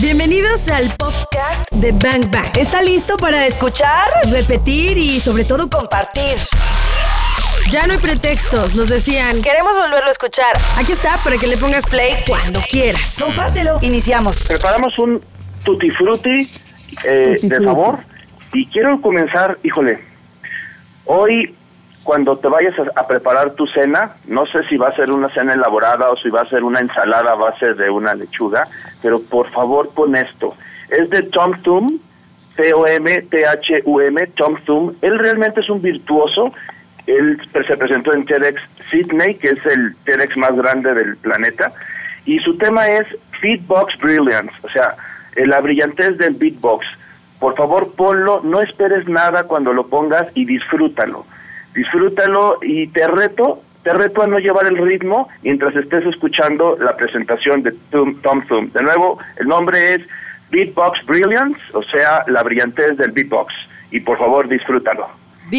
Bienvenidos al podcast de Bang Bang. ¿Está listo para escuchar, repetir y sobre todo compartir? Ya no hay pretextos, nos decían. Queremos volverlo a escuchar. Aquí está para que le pongas play cuando quieras. Compártelo. Iniciamos. Preparamos un tutti frutti, eh, de sabor y quiero comenzar, híjole, hoy cuando te vayas a, preparar tu cena, no sé si va a ser una cena elaborada o si va a ser una ensalada a base de una lechuga, pero por favor pon esto. Es de Tom Thum, T-O-M-T-H-U-M, Tom Thum. Él realmente es un virtuoso. Él se presentó en TEDx Sydney, que es el TEDx más grande del planeta, y su tema es Beatbox Brilliance, o sea, la brillantez del beatbox. Por favor, ponlo, no esperes nada cuando lo pongas y disfrútalo. Disfrútalo y te reto, te reto a no llevar el ritmo mientras estés escuchando la presentación de Tom, Tom Thum. De nuevo, el nombre es Beatbox Brilliance, o sea, la brillantez del beatbox. Y por favor, disfrútalo.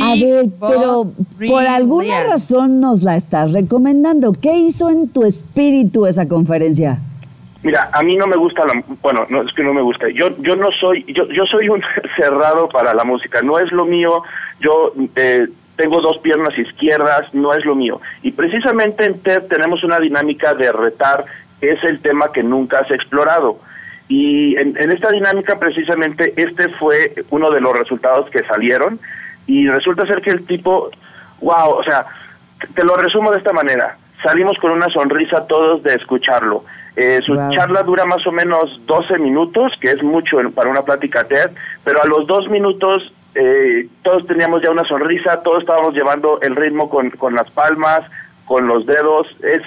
A ver, pero por alguna razón nos la estás recomendando. ¿Qué hizo en tu espíritu esa conferencia? Mira, a mí no me gusta la, bueno, no es que no me gusta. Yo yo no soy yo yo soy un cerrado para la música, no es lo mío. Yo eh, tengo dos piernas izquierdas, no es lo mío. Y precisamente en TED tenemos una dinámica de retar, que es el tema que nunca has explorado. Y en, en esta dinámica precisamente este fue uno de los resultados que salieron y resulta ser que el tipo, wow, o sea, te lo resumo de esta manera. Salimos con una sonrisa todos de escucharlo. Eh, su wow. charla dura más o menos 12 minutos, que es mucho para una plática TED, pero a los dos minutos eh, todos teníamos ya una sonrisa, todos estábamos llevando el ritmo con, con las palmas, con los dedos. Es,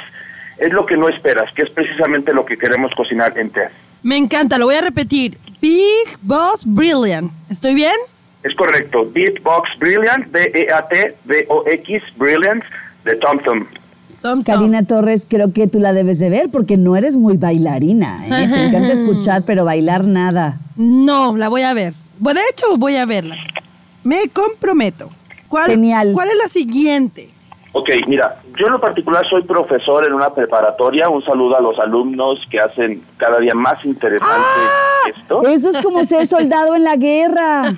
es lo que no esperas, que es precisamente lo que queremos cocinar en TED. Me encanta, lo voy a repetir. Big Boss Brilliant. ¿Estoy bien? Es correcto. Beatbox Brilliant, B-E-A-T-B-O-X, Brilliant, de Tom Thum. Tom, Tom. Karina Torres, creo que tú la debes de ver porque no eres muy bailarina. ¿eh? Te encanta escuchar, pero bailar nada. No, la voy a ver. Bueno, de hecho, voy a verla. Me comprometo. ¿Cuál, Genial. ¿Cuál es la siguiente? Ok, mira, yo en lo particular soy profesor en una preparatoria. Un saludo a los alumnos que hacen cada día más interesante ¡Ah! esto. Eso es como ser soldado en la guerra.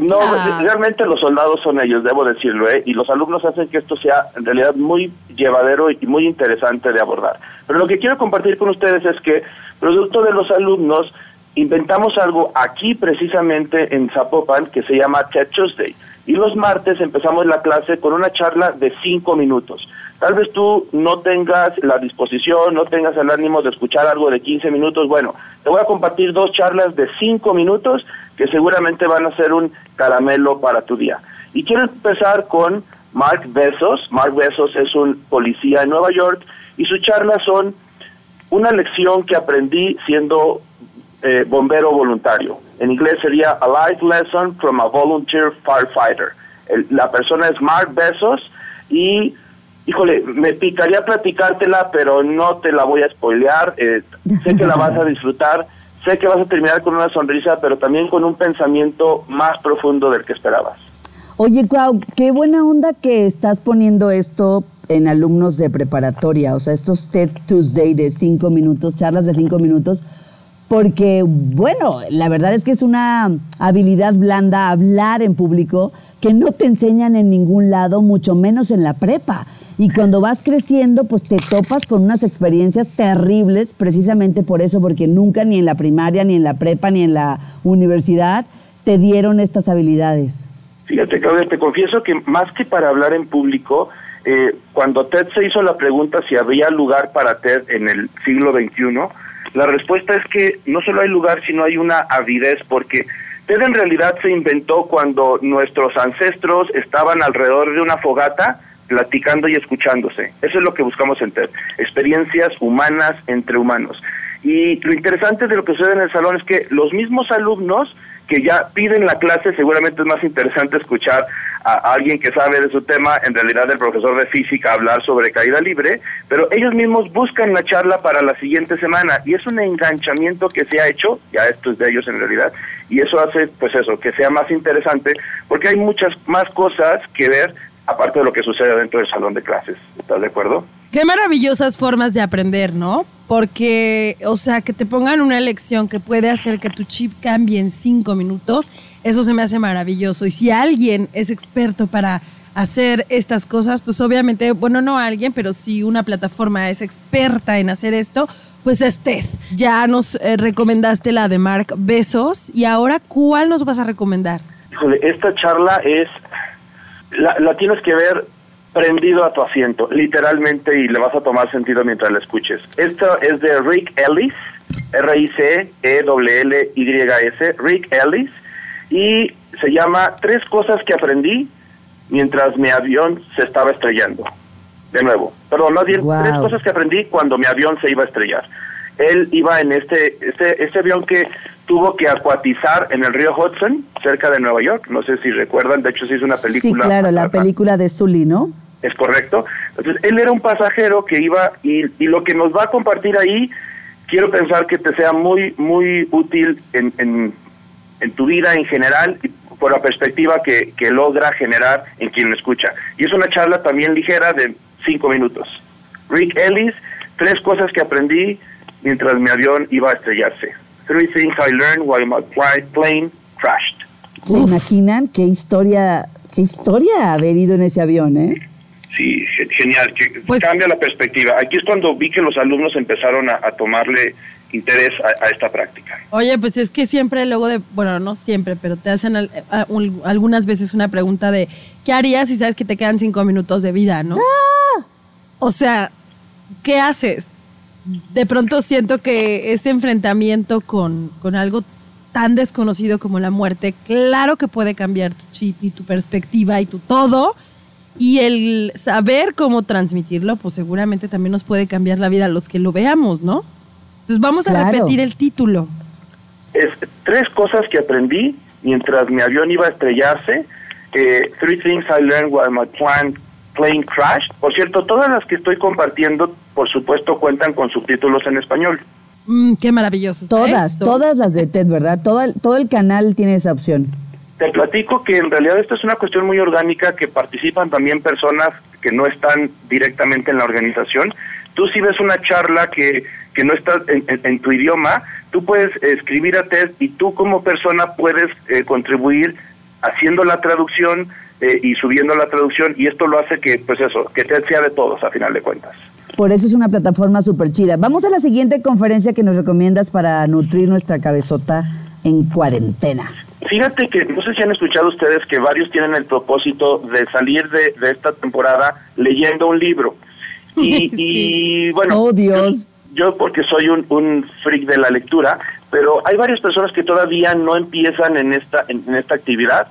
No, ah. realmente los soldados son ellos, debo decirlo, ¿eh? y los alumnos hacen que esto sea en realidad muy llevadero y muy interesante de abordar. Pero lo que quiero compartir con ustedes es que, producto de los alumnos, inventamos algo aquí precisamente en Zapopan que se llama TED Tuesday. Y los martes empezamos la clase con una charla de cinco minutos. Tal vez tú no tengas la disposición, no tengas el ánimo de escuchar algo de 15 minutos. Bueno, te voy a compartir dos charlas de cinco minutos que seguramente van a ser un caramelo para tu día. Y quiero empezar con Mark Besos. Mark Besos es un policía en Nueva York y sus charlas son una lección que aprendí siendo eh, bombero voluntario. En inglés sería A Life Lesson from a Volunteer Firefighter. El, la persona es Mark Besos y, híjole, me picaría platicártela, pero no te la voy a spoilear. Eh, sé que la vas a disfrutar, sé que vas a terminar con una sonrisa, pero también con un pensamiento más profundo del que esperabas. Oye, Cuau, qué buena onda que estás poniendo esto en alumnos de preparatoria, o sea, estos TED Tuesday de cinco minutos, charlas de cinco minutos, porque, bueno, la verdad es que es una habilidad blanda hablar en público que no te enseñan en ningún lado, mucho menos en la prepa. Y cuando vas creciendo, pues te topas con unas experiencias terribles, precisamente por eso, porque nunca ni en la primaria, ni en la prepa, ni en la universidad te dieron estas habilidades. Fíjate, Claudia, te confieso que más que para hablar en público, eh, cuando TED se hizo la pregunta si había lugar para TED en el siglo XXI, la respuesta es que no solo hay lugar, sino hay una avidez, porque TED en realidad se inventó cuando nuestros ancestros estaban alrededor de una fogata platicando y escuchándose. Eso es lo que buscamos en TED, experiencias humanas entre humanos. Y lo interesante de lo que sucede en el salón es que los mismos alumnos que ya piden la clase, seguramente es más interesante escuchar a alguien que sabe de su tema, en realidad el profesor de física, hablar sobre caída libre, pero ellos mismos buscan la charla para la siguiente semana y es un enganchamiento que se ha hecho, ya esto es de ellos en realidad, y eso hace pues eso, que sea más interesante, porque hay muchas más cosas que ver aparte de lo que sucede dentro del salón de clases. ¿Estás de acuerdo? Qué maravillosas formas de aprender, ¿no? Porque, o sea, que te pongan una lección que puede hacer que tu chip cambie en cinco minutos, eso se me hace maravilloso. Y si alguien es experto para hacer estas cosas, pues obviamente, bueno, no alguien, pero si una plataforma es experta en hacer esto, pues es TED. Ya nos eh, recomendaste la de Mark Besos y ahora, ¿cuál nos vas a recomendar? Híjole, esta charla es, la, la tienes que ver prendido a tu asiento, literalmente, y le vas a tomar sentido mientras la escuches. Esto es de Rick Ellis, R-I-C-E-L-L-Y-S, Rick Ellis, y se llama Tres cosas que aprendí mientras mi avión se estaba estrellando. De nuevo, perdón, más bien, tres cosas que aprendí cuando mi avión se iba a estrellar. Él iba en este, este, este avión que tuvo que acuatizar en el río Hudson, cerca de Nueva York. No sé si recuerdan, de hecho se hizo una película. Sí, claro, la película de Sully, ¿no? Es correcto. Entonces, él era un pasajero que iba y, y lo que nos va a compartir ahí, quiero pensar que te sea muy, muy útil en, en, en tu vida en general y por la perspectiva que, que logra generar en quien lo escucha. Y es una charla también ligera de cinco minutos. Rick Ellis, tres cosas que aprendí mientras mi avión iba a estrellarse. Three things I learned while my plane crashed. ¿Se imaginan qué historia, qué historia haber ido en ese avión, eh? Sí, genial, que pues, cambia la perspectiva. Aquí es cuando vi que los alumnos empezaron a, a tomarle interés a, a, esta práctica. Oye, pues es que siempre luego de, bueno, no siempre, pero te hacen al, a, un, algunas veces una pregunta de, ¿qué harías si sabes que te quedan cinco minutos de vida, no? ¡Ah! O sea, ¿qué haces? De pronto siento que ese enfrentamiento con, con algo tan desconocido como la muerte, claro que puede cambiar tu chip y tu perspectiva y tu todo, y el saber cómo transmitirlo, pues seguramente también nos puede cambiar la vida a los que lo veamos, ¿no? Entonces vamos a Claro. repetir el título. Es tres cosas que aprendí mientras mi avión iba a estrellarse. Eh, three things I learned while my plane, plane crashed. Por cierto, todas las que estoy compartiendo, por supuesto, cuentan con subtítulos en español. Mm, qué maravilloso. Todas, esto. todas las de TED, ¿verdad? Todo el, todo el canal tiene esa opción. Te platico que en realidad esto es una cuestión muy orgánica que participan también personas que no están directamente en la organización. Tú si ves una charla que, que no está en, en- tu idioma, tú puedes escribir a TED y tú como persona puedes eh, contribuir haciendo la traducción eh, y subiendo la traducción y esto lo hace que, pues eso, que TED sea de todos a final de cuentas. Por eso es una plataforma súper chida. Vamos a la siguiente conferencia que nos recomiendas para nutrir nuestra cabezota en cuarentena. Fíjate que no sé si han escuchado ustedes que varios tienen el propósito de salir de, de esta temporada leyendo un libro. Y, Sí. y, bueno, Oh, Dios. Yo, yo porque soy un, un freak de la lectura, pero hay varias personas que todavía no empiezan en esta, en, en esta actividad.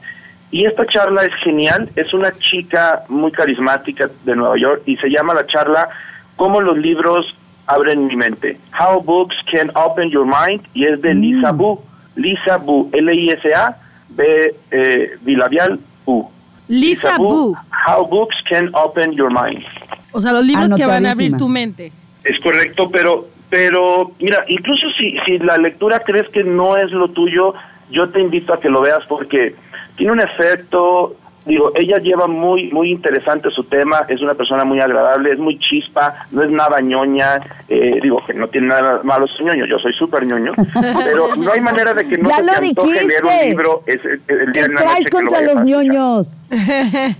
Y esta charla es genial, es una chica muy carismática de Nueva York y se llama la charla Cómo los libros abren mi mente. How Books Can Open Your Mind y es de Lisa Bu. Lisa Bu, L-I-S-A, B, eh, bilabial, U. Lisa Bu. How Books Can Open Your Mind. O sea, los libros que van a abrir tu mente. Es correcto, pero pero mira, incluso si si la lectura crees que no es lo tuyo, yo te invito a que lo veas porque tiene un efecto, digo, ella lleva muy muy interesante su tema, es una persona muy agradable, es muy chispa, no es nada ñoña, eh, digo que no tiene nada malo ser ñoño, yo soy súper ñoño, pero no hay manera de que no Ya se te antoje leer un libro es, el- el ¿Qué día en la noche que lo contra los ñoños?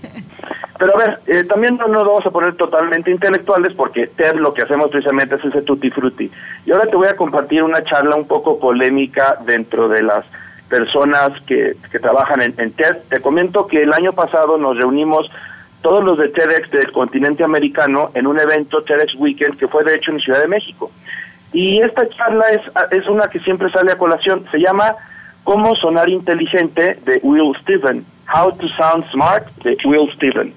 Pero a ver, eh, también no nos vamos a poner totalmente intelectuales porque TED lo que hacemos precisamente es ese tutti frutti. Y ahora te voy a compartir una charla un poco polémica dentro de las personas que, que trabajan en, en TED. Te comento que el año pasado nos reunimos todos los de TEDx del continente americano en un evento TEDx Weekend que fue de hecho en Ciudad de México. Y esta charla es, es una que siempre sale a colación. Se llama Cómo sonar inteligente de Will Steven. How to Sound Smart de Will Steven.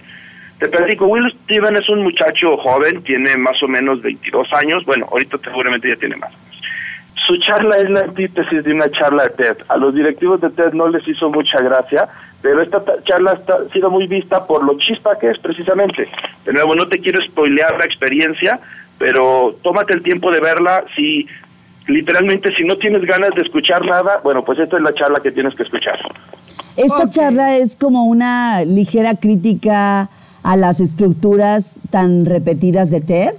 Te platico, Will Steven es un muchacho joven, tiene más o menos 22 años, bueno, ahorita seguramente ya tiene más. Su charla es la antítesis de una charla de TED. A los directivos de TED no les hizo mucha gracia, pero esta ta- charla está, ha sido muy vista por lo chispa que es precisamente. De nuevo, no te quiero spoilear la experiencia, pero tómate el tiempo de verla. Si literalmente, si no tienes ganas de escuchar nada, bueno, pues esta es la charla que tienes que escuchar. Esta Ok. charla es como una ligera crítica a las estructuras tan repetidas de TED?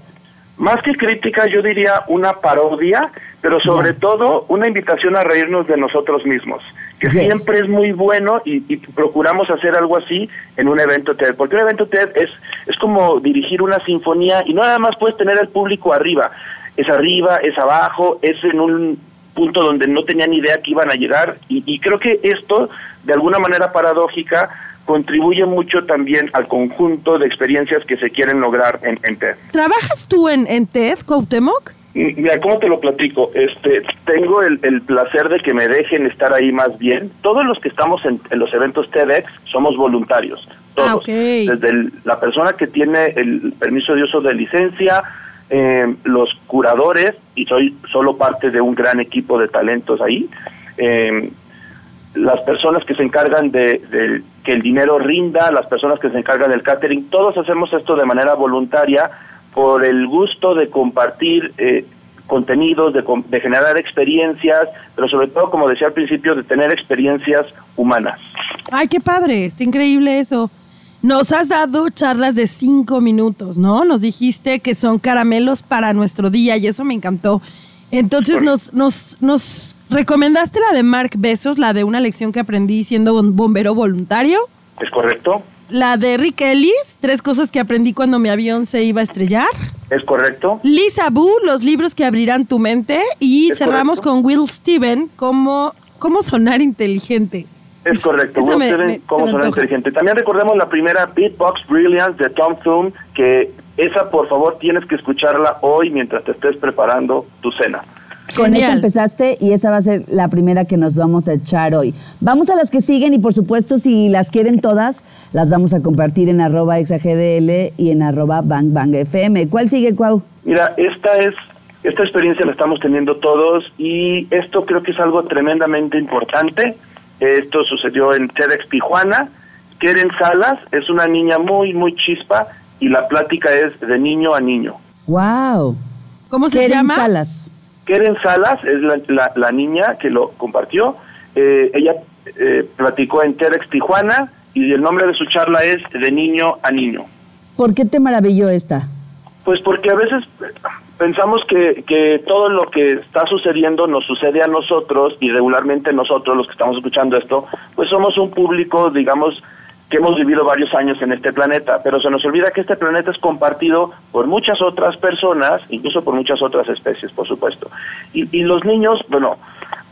Más que crítica, yo diría una parodia, pero sobre todo una invitación a reírnos de nosotros mismos, que siempre es muy bueno y, procuramos hacer algo así en un evento TED, porque un evento TED es, es como dirigir una sinfonía y no nada más puedes tener al público arriba, es arriba, es abajo, es en un punto donde no tenían idea que iban a llegar y, y creo que esto, de alguna manera paradójica, contribuye mucho también al conjunto de experiencias que se quieren lograr en, TED. ¿Trabajas tú en, en TED, Cuauhtémoc? Mira, ¿cómo te lo platico? Este, tengo el, placer de que me dejen estar ahí más bien. Todos los que estamos en, los eventos TEDx somos voluntarios. Todos. Ah, Desde la persona que tiene el permiso de uso de licencia, eh, los curadores, y soy solo parte de un gran equipo de talentos ahí, eh, las personas que se encargan de, que el dinero rinda, las personas que se encargan del catering, todos hacemos esto de manera voluntaria por el gusto de compartir eh, contenidos, de, de, generar experiencias, pero sobre todo, como decía al principio, de tener experiencias humanas. Ay, qué padre, está increíble eso. Nos has dado charlas de cinco minutos, ¿no? Nos dijiste que son caramelos para nuestro día y eso me encantó. Entonces nos, nos, nos recomendaste la de Mark Besos, la de una lección que aprendí siendo bombero voluntario. Es correcto. La de Rick Ellis, tres cosas que aprendí cuando mi avión se iba a estrellar. Es correcto. Lisa Boo, los libros que abrirán tu mente. Y cerramos con Will Steven, cómo, cómo sonar inteligente. Es correcto, Will Steven, cómo sonar inteligente. También recordemos la primera Beatbox Brilliance de Tom Thune, que esa por favor tienes que escucharla hoy mientras te estés preparando tu cena. Con esa empezaste y esa va a ser la primera que nos vamos a echar hoy. Vamos a las que siguen y por supuesto si las quieren todas, las vamos a compartir en arroba exagdl y en arroba bangbangfm. ¿Cuál sigue, Cuau? Mira, esta es esta experiencia la estamos teniendo todos y esto creo que es algo tremendamente importante. Esto sucedió en TEDx Tijuana. Keren Salas es una niña muy, muy chispa y la plática es de niño a niño. ¡Wow! ¿Cómo se llama? Salas. Keren Salas es la, niña que lo compartió. Eh, ella eh, platicó en TEDx Tijuana y el nombre de su charla es De niño a niño. ¿Por qué te maravilló esta? Pues porque a veces pensamos que, que todo lo que está sucediendo nos sucede a nosotros y regularmente nosotros los que estamos escuchando esto, pues somos un público, digamos, que hemos vivido varios años en este planeta, pero se nos olvida que este planeta es compartido por muchas otras personas, incluso por muchas otras especies, por supuesto. Y, los niños, bueno,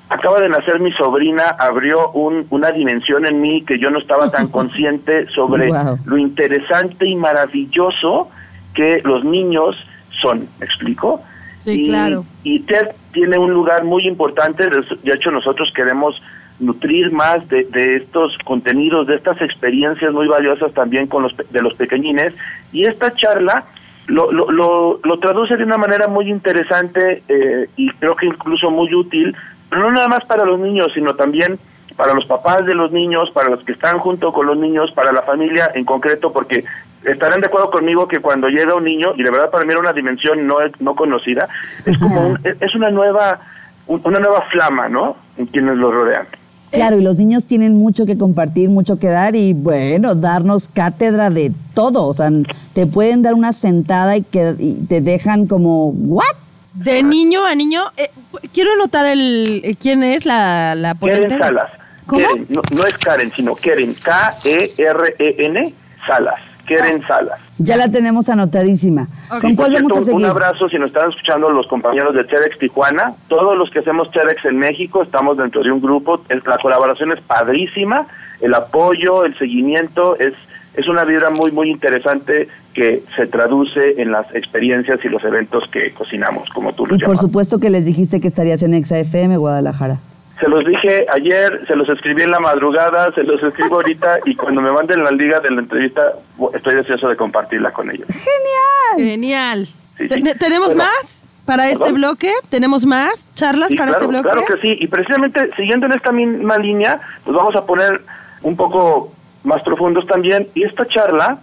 acaba de nacer mi sobrina, abrió una dimensión en mí que yo no estaba tan consciente sobre lo interesante y maravilloso que los niños son, ¿me explico? Sí, claro. Y TED tiene un lugar muy importante, de hecho nosotros queremos nutrir más de, estos contenidos, de estas experiencias muy valiosas también con los de los pequeñines y esta charla lo, lo, lo, traduce de una manera muy interesante eh, y creo que incluso muy útil, pero no nada más para los niños, sino también para los papás de los niños, para los que están junto con los niños, para la familia en concreto, porque estarán de acuerdo conmigo que cuando llega un niño, y de verdad para mí era una dimensión no, no conocida, es como es una nueva una nueva flama, ¿no? En quienes lo rodean. Claro, y los niños tienen mucho que compartir, mucho que dar y bueno, darnos cátedra de todo. O sea, te pueden dar una sentada y que te dejan como, ¿what? De niño a niño, eh, quiero anotar el eh, quién es la, la Keren Salas. ¿Cómo? no, no, es Karen, sino Keren, K-E-R-E-N, Salas. Keren Salas. Ya la tenemos anotadísima. ¿Con cuál vamos a seguir? Un abrazo si nos están escuchando los compañeros de TEDx Tijuana. Todos los que hacemos TEDx en México estamos dentro de un grupo. La colaboración es padrísima. El apoyo, el seguimiento es es una vibra muy muy interesante que se traduce en las experiencias y los eventos que cocinamos, como tú lo Y por supuesto que les dijiste que estarías en Exa FM Guadalajara. Se los dije ayer, se los escribí en la madrugada, se los escribo ahorita y cuando me manden la liga de la entrevista estoy deseoso de compartirla con ellos. Genial. Genial. ¿Tenemos más para este bloque? ¿Tenemos más charlas para este bloque? Claro que sí, y precisamente siguiendo en esta misma línea, pues vamos a poner un poco más profundos también. Y esta charla,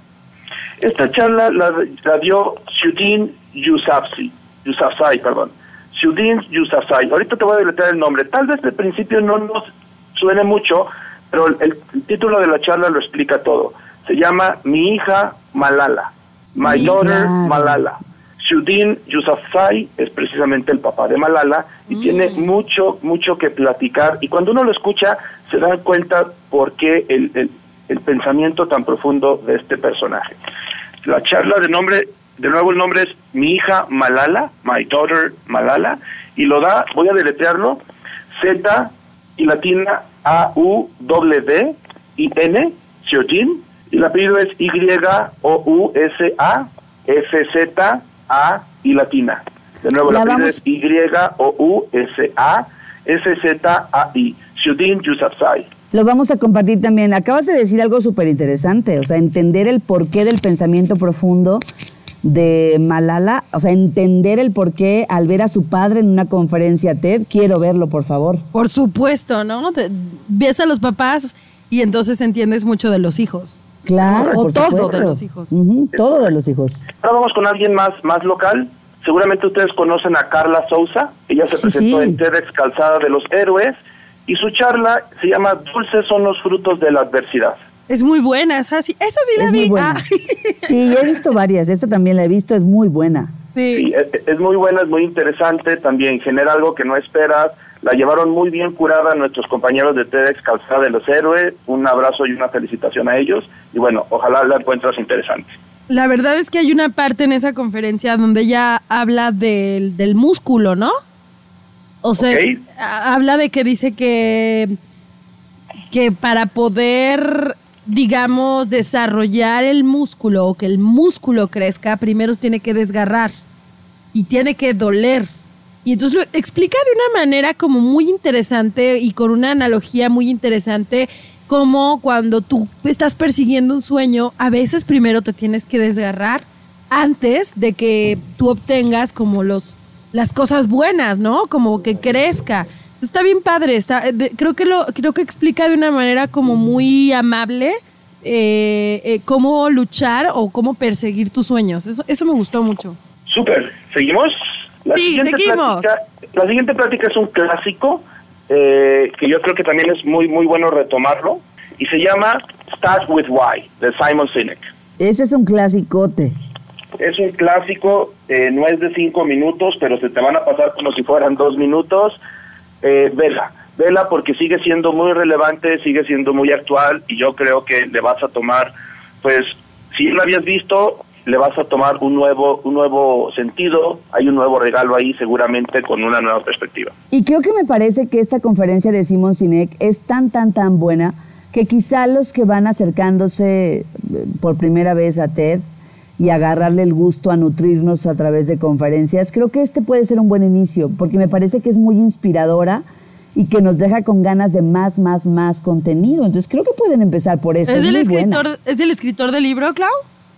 esta charla la, dio Shudin Yusafzai, Yusafzai, perdón Shudin Yusafzai. Ahorita te voy a deletrear el nombre. Tal vez de principio no nos suene mucho, pero el, título de la charla lo explica todo. Se llama Mi hija Malala, My Daughter Malala. Shudin Yousafzai es precisamente el papá de Malala y mm. tiene mucho, mucho que platicar. Y cuando uno lo escucha, se da cuenta por qué el, el, pensamiento tan profundo de este personaje. La charla de nombre, de nuevo el nombre es Mi hija Malala, My Daughter Malala, y lo da, voy a deletrearlo, Z y latina A U W D I N, Shudin, y el apellido es Y O U S A F Z a y latina. De nuevo, la, primera es Y O U S A S Z A I. Shudin Yusafzai. Lo vamos a compartir también. Acabas de decir algo súper interesante, o sea, entender el porqué del pensamiento profundo de Malala, o sea, entender el porqué al ver a su padre en una conferencia TED. Quiero verlo, por favor. Por supuesto, ¿no? ves a los papás y entonces entiendes mucho de los hijos. Claro, o todo de los hijos. todo de los hijos. Ahora vamos con alguien más, más local. Seguramente ustedes conocen a Carla Sousa. Ella se presentó en TEDx Calzada de los Héroes y su charla se llama Dulces son los frutos de la adversidad. Es muy buena, esa sí, esa sí la vi. Ah. Sí, he visto varias, esta también la he visto, es muy buena. Sí, es, es, muy buena, es muy interesante, también genera algo que no esperas, la llevaron muy bien curada nuestros compañeros de TEDx Calzada de los Héroes. Un abrazo y una felicitación a ellos. Y bueno, ojalá la encuentres interesante. La verdad es que hay una parte en esa conferencia donde ella habla del, del músculo, ¿no? O sea, habla de que dice que, que para poder, digamos, desarrollar el músculo o que el músculo crezca, primero tiene que desgarrar y tiene que doler y entonces lo explica de una manera como muy interesante y con una analogía muy interesante como cuando tú estás persiguiendo un sueño, a veces primero te tienes que desgarrar antes de que tú obtengas como los las cosas buenas, ¿no? Como que crezca. Está bien padre, está, eh, creo que lo creo que explica de una manera como muy amable eh, eh, cómo luchar o cómo perseguir tus sueños. Eso, eso me gustó mucho. Súper. ¿Seguimos? La sí, seguimos. la siguiente plática es un clásico eh, que yo creo que también es muy, muy bueno retomarlo y se llama Start with Why, de Simon Sinek. Ese es un clasicote. Es un clásico, eh, no es de cinco minutos, pero se te van a pasar como si fueran dos minutos. Eh, vela, vela porque sigue siendo muy relevante, sigue siendo muy actual y yo creo que le vas a tomar, pues, si lo habías visto, le vas a tomar un nuevo, un nuevo sentido, hay un nuevo regalo ahí seguramente con una nueva perspectiva. Y creo que me parece que esta conferencia de Simon Sinek es tan, tan, tan buena que quizá los que van acercándose eh, por primera vez a TED y agarrarle el gusto a nutrirnos a través de conferencias, creo que este puede ser un buen inicio, porque me parece que es muy inspiradora y que nos deja con ganas de más, más, más contenido. Entonces creo que pueden empezar por esto. ¿Es, el escritor, ¿Es el escritor del libro, Clau?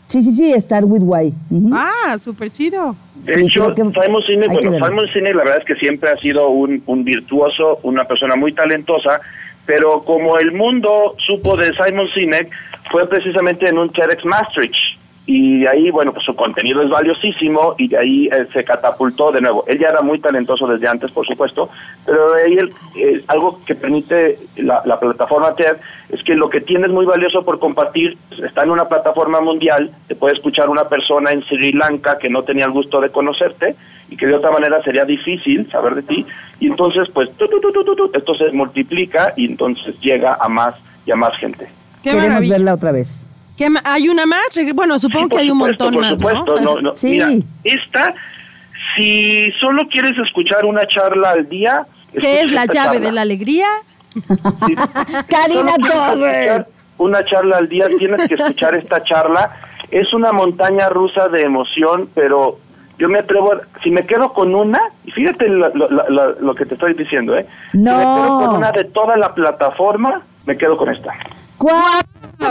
Sí, sí, sí, Start with Why. Ah, súper chido. De hecho, Simon Sinek, bueno, Simon Sinek la verdad es que siempre ha sido un, un virtuoso, una persona muy talentosa, pero como el mundo supo de Simon Sinek, fue precisamente en un TEDx Maastricht y ahí, bueno, pues su contenido es valiosísimo y de ahí eh, se catapultó de nuevo. Él ya era muy talentoso desde antes, por supuesto, pero de ahí eh, algo que permite la, plataforma TED es que lo que tienes muy valioso por compartir está en una plataforma mundial, te puede escuchar una persona en Sri Lanka que no tenía el gusto de conocerte y que de otra manera sería difícil saber de ti, y entonces pues esto se multiplica y entonces llega a más y a más gente. Queremos verla otra vez. ¿Hay una más? Bueno, supongo que hay un montón por más. Supuesto, ¿no? sí. Mira, esta, si solo quieres escuchar una charla al día. ¿Qué es la llave de la alegría? Karina Torres. Una charla al día, tienes que escuchar esta charla. Es una montaña rusa de emoción, pero yo me atrevo, si me quedo con una, y fíjate lo, que te estoy diciendo, ¿eh? No. Si me quedo con una de toda la plataforma, me quedo con esta. ¿Cuál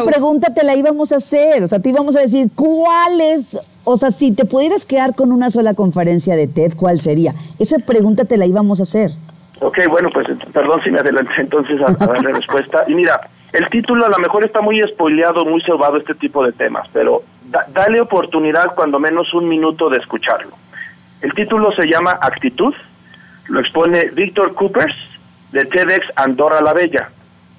pregunta te la íbamos a hacer? O sea, te íbamos a decir, ¿cuál es? O sea, si te pudieras quedar con una sola conferencia de TED, ¿cuál sería? Esa pregunta te la íbamos a hacer. Ok, bueno, pues perdón si me adelanté entonces a, dar la respuesta. Y mira, el título a lo mejor está muy spoileado, muy salvado este tipo de temas, pero dale oportunidad cuando menos un minuto de escucharlo. El título se llama Actitud, lo expone Víctor Coopers de TEDx Andorra la Bella.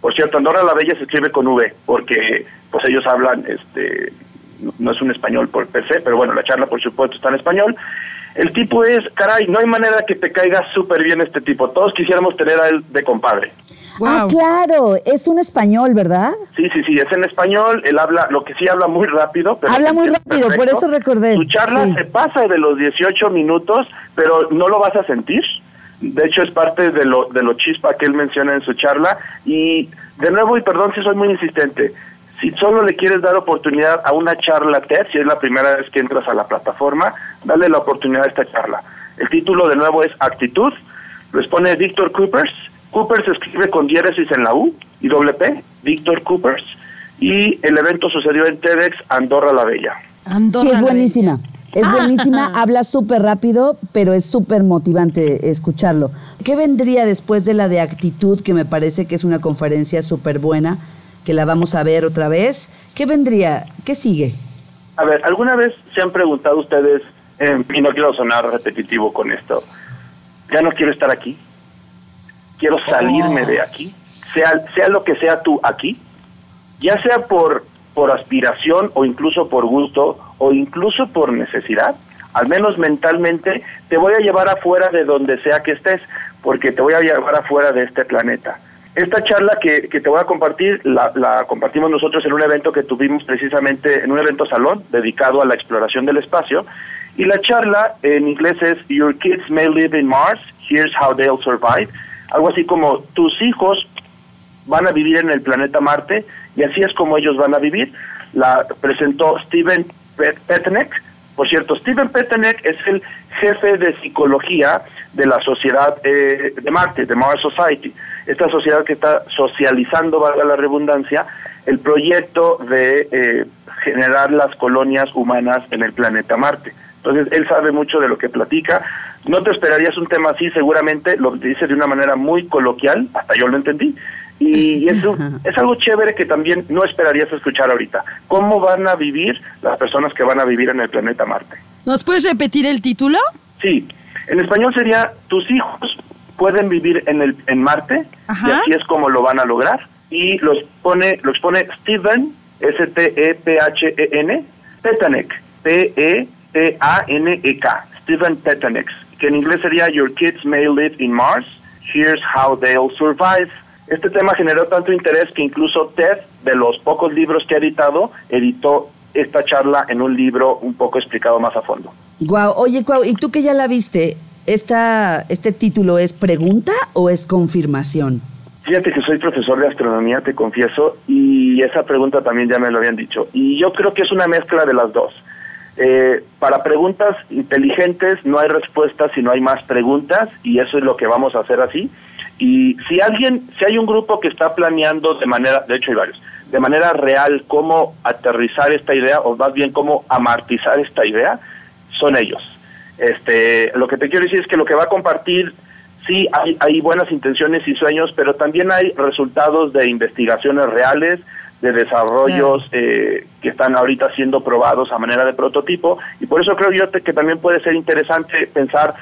Por cierto, Andorra la Bella se escribe con V, porque pues ellos hablan, este, no es un español por per se, pero bueno, la charla por supuesto está en español. El tipo es, caray, no hay manera que te caiga súper bien este tipo. Todos quisiéramos tener a él de compadre. Ah, claro, es un español, ¿verdad? Sí, sí, sí, es en español. Él habla, lo que sí habla muy rápido. Pero habla muy rápido, por eso recordé. Su charla se pasa de los 18 minutos, pero no lo vas a sentir. De hecho, es parte de lo, de lo chispa que él menciona en su charla. Y de nuevo, y perdón si soy muy insistente, si solo le quieres dar oportunidad a una charla TED, si es la primera vez que entras a la plataforma, dale la oportunidad a esta charla. El título de nuevo es Actitud, lo expone Víctor Coopers. Coopers se escribe con diéresis en la U y doble P, Víctor Coopers. Y el evento sucedió en TEDx Andorra la Bella. Andorra sí, es buenísima. Es ah. buenísima, habla súper rápido, pero es súper motivante escucharlo. ¿Qué vendría después de la de actitud, que me parece que es una conferencia súper buena? que la vamos a ver otra vez. ¿Qué vendría? ¿Qué sigue? A ver, ¿alguna vez se han preguntado ustedes, eh, y no quiero sonar repetitivo con esto, ya no quiero estar aquí? Quiero salirme de aquí, sea, sea lo que sea tú aquí, ya sea por, por aspiración o incluso por gusto o incluso por necesidad, al menos mentalmente, te voy a llevar afuera de donde sea que estés, porque te voy a llevar afuera de este planeta. Esta charla que, te voy a compartir la, compartimos nosotros en un evento que tuvimos precisamente en un evento salón dedicado a la exploración del espacio. Y la charla en inglés es Your kids may live in Mars, here's how they'll survive. Algo así como tus hijos van a vivir en el planeta Marte y así es como ellos van a vivir. La presentó Steven Petneck. Por cierto, Steven Petneck es el jefe de psicología de la sociedad eh, de Marte, de Mars Society esta sociedad que está socializando, valga la redundancia, el proyecto de eh, generar las colonias humanas en el planeta Marte. Entonces, él sabe mucho de lo que platica. No te esperarías un tema así, seguramente lo dice de una manera muy coloquial, hasta yo lo entendí. Y eso es algo chévere que también no esperarías escuchar ahorita. ¿Cómo van a vivir las personas que van a vivir en el planeta Marte? ¿Nos puedes repetir el título? Sí, en español sería Tus hijos pueden vivir en el en Marte y así es como lo van a lograr y lo expone lo expone Steven S T E P H E N Petanek P E T A N E K Steven Petanek que en inglés sería Your kids may live in Mars here's how they'll survive este tema generó tanto interés que incluso Ted de los pocos libros que ha editado editó esta charla en un libro un poco explicado más a fondo. Guau, oye, Guau, ¿y tú que ya la viste? esta, este título es pregunta o es confirmación? Fíjate que soy profesor de astronomía, te confieso, y esa pregunta también ya me lo habían dicho. Y yo creo que es una mezcla de las dos. Eh, para preguntas inteligentes no hay respuestas si no hay más preguntas, y eso es lo que vamos a hacer así. Y si alguien, si hay un grupo que está planeando de manera, de hecho hay varios, de manera real cómo aterrizar esta idea, o más bien cómo amartizar esta idea, son ellos. Este, lo que te quiero decir es que lo que va a compartir, sí, hay, hay buenas intenciones y sueños, pero también hay resultados de investigaciones reales, de desarrollos eh, que están ahorita siendo probados a manera de prototipo, y por eso creo yo que también puede ser interesante pensar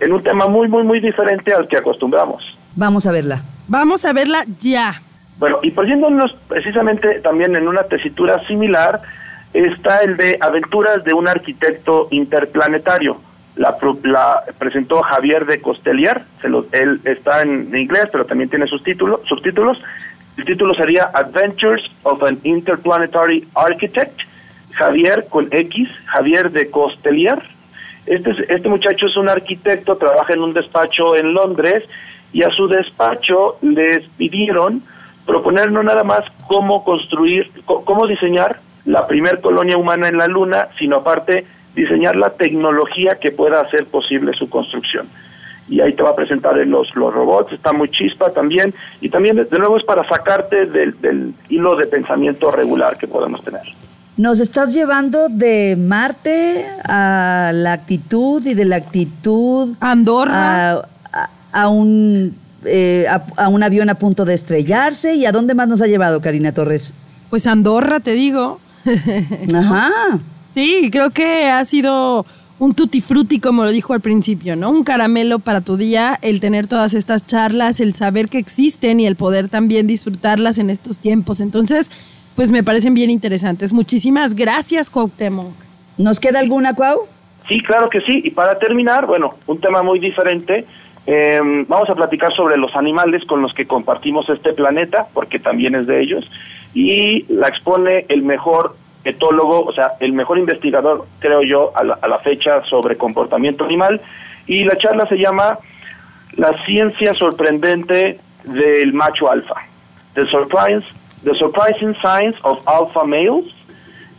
en un tema muy, muy, muy diferente al que acostumbramos. Vamos a verla. Vamos a verla ya. Bueno, y poniéndonos precisamente también en una tesitura similar, está el de Aventuras de un arquitecto interplanetario la, la presentó Javier de Costelier, se él está en inglés, pero también tiene sus títulos, subtítulos. El título sería Adventures of an Interplanetary Architect, Javier con X, Javier de Costelier. Este, este muchacho es un arquitecto, trabaja en un despacho en Londres y a su despacho les pidieron proponer no nada más cómo construir, cómo diseñar la primer colonia humana en la Luna, sino aparte diseñar la tecnología que pueda hacer posible su construcción. Y ahí te va a presentar los, los robots, está muy chispa también, y también de nuevo es para sacarte del, hilo de pensamiento regular que podemos tener. Nos estás llevando de Marte a la actitud y de la actitud Andorra a, un eh, a, un avión a punto de estrellarse y a dónde más nos ha llevado Karina Torres. Pues Andorra, te digo. Ajá. Sí, creo que ha sido un tutti frutti, como lo dijo al principio, ¿no? Un caramelo para tu día, el tener todas estas charlas, el saber que existen y el poder también disfrutarlas en estos tiempos. Entonces, pues me parecen bien interesantes. Muchísimas gracias, Cuauhtémoc. ¿Nos queda alguna, Cuau? Sí, claro que sí. Y para terminar, bueno, un tema muy diferente. Em, vamos a platicar sobre los animales con los que compartimos este planeta, porque también es de ellos. Y la expone el mejor etólogo, o sea, el mejor investigador, creo yo, a la, fecha sobre comportamiento animal. Y la charla se llama La ciencia sorprendente del macho alfa. The, surprise, the Surprising Science of Alpha Males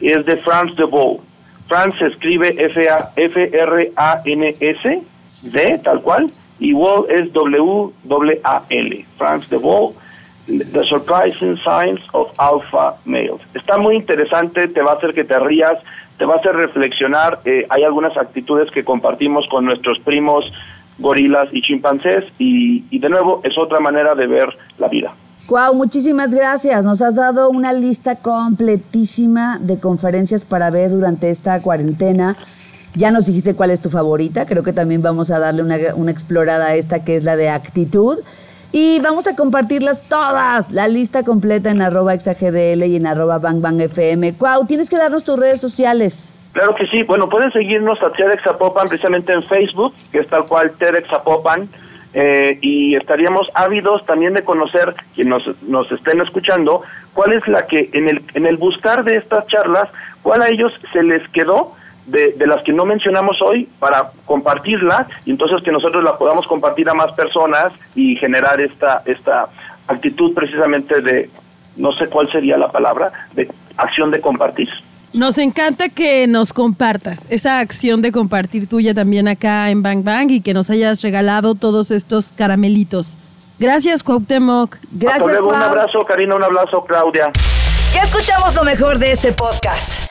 es de Franz de Waal. Franz se escribe F-R-A-N-S, D, tal cual, y Waal es W-A-L. Franz de Waal The Surprising Science of Alpha Males. Está muy interesante, te va a hacer que te rías, te va a hacer reflexionar. Eh, hay algunas actitudes que compartimos con nuestros primos gorilas y chimpancés y, y de nuevo es otra manera de ver la vida. Wow, muchísimas gracias. Nos has dado una lista completísima de conferencias para ver durante esta cuarentena. Ya nos dijiste cuál es tu favorita. Creo que también vamos a darle una, una explorada a esta que es la de actitud. Y vamos a compartirlas todas, la lista completa en arroba exagdl y en arroba bangbangfm. Cuau, tienes que darnos tus redes sociales. Claro que sí. Bueno, pueden seguirnos a TEDx Zapopan precisamente en Facebook, que es tal cual TEDx Zapopan. Eh, y estaríamos ávidos también de conocer, quienes nos, nos estén escuchando, cuál es la que en el, en el buscar de estas charlas, cuál a ellos se les quedó de, de, las que no mencionamos hoy para compartirla y entonces que nosotros la podamos compartir a más personas y generar esta, esta actitud precisamente de, no sé cuál sería la palabra, de acción de compartir. Nos encanta que nos compartas esa acción de compartir tuya también acá en Bang Bang y que nos hayas regalado todos estos caramelitos. Gracias, Cuauhtémoc. Gracias, Hasta luego, un abrazo, Karina, un abrazo, Claudia. Ya escuchamos lo mejor de este podcast.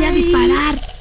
voy a disparar.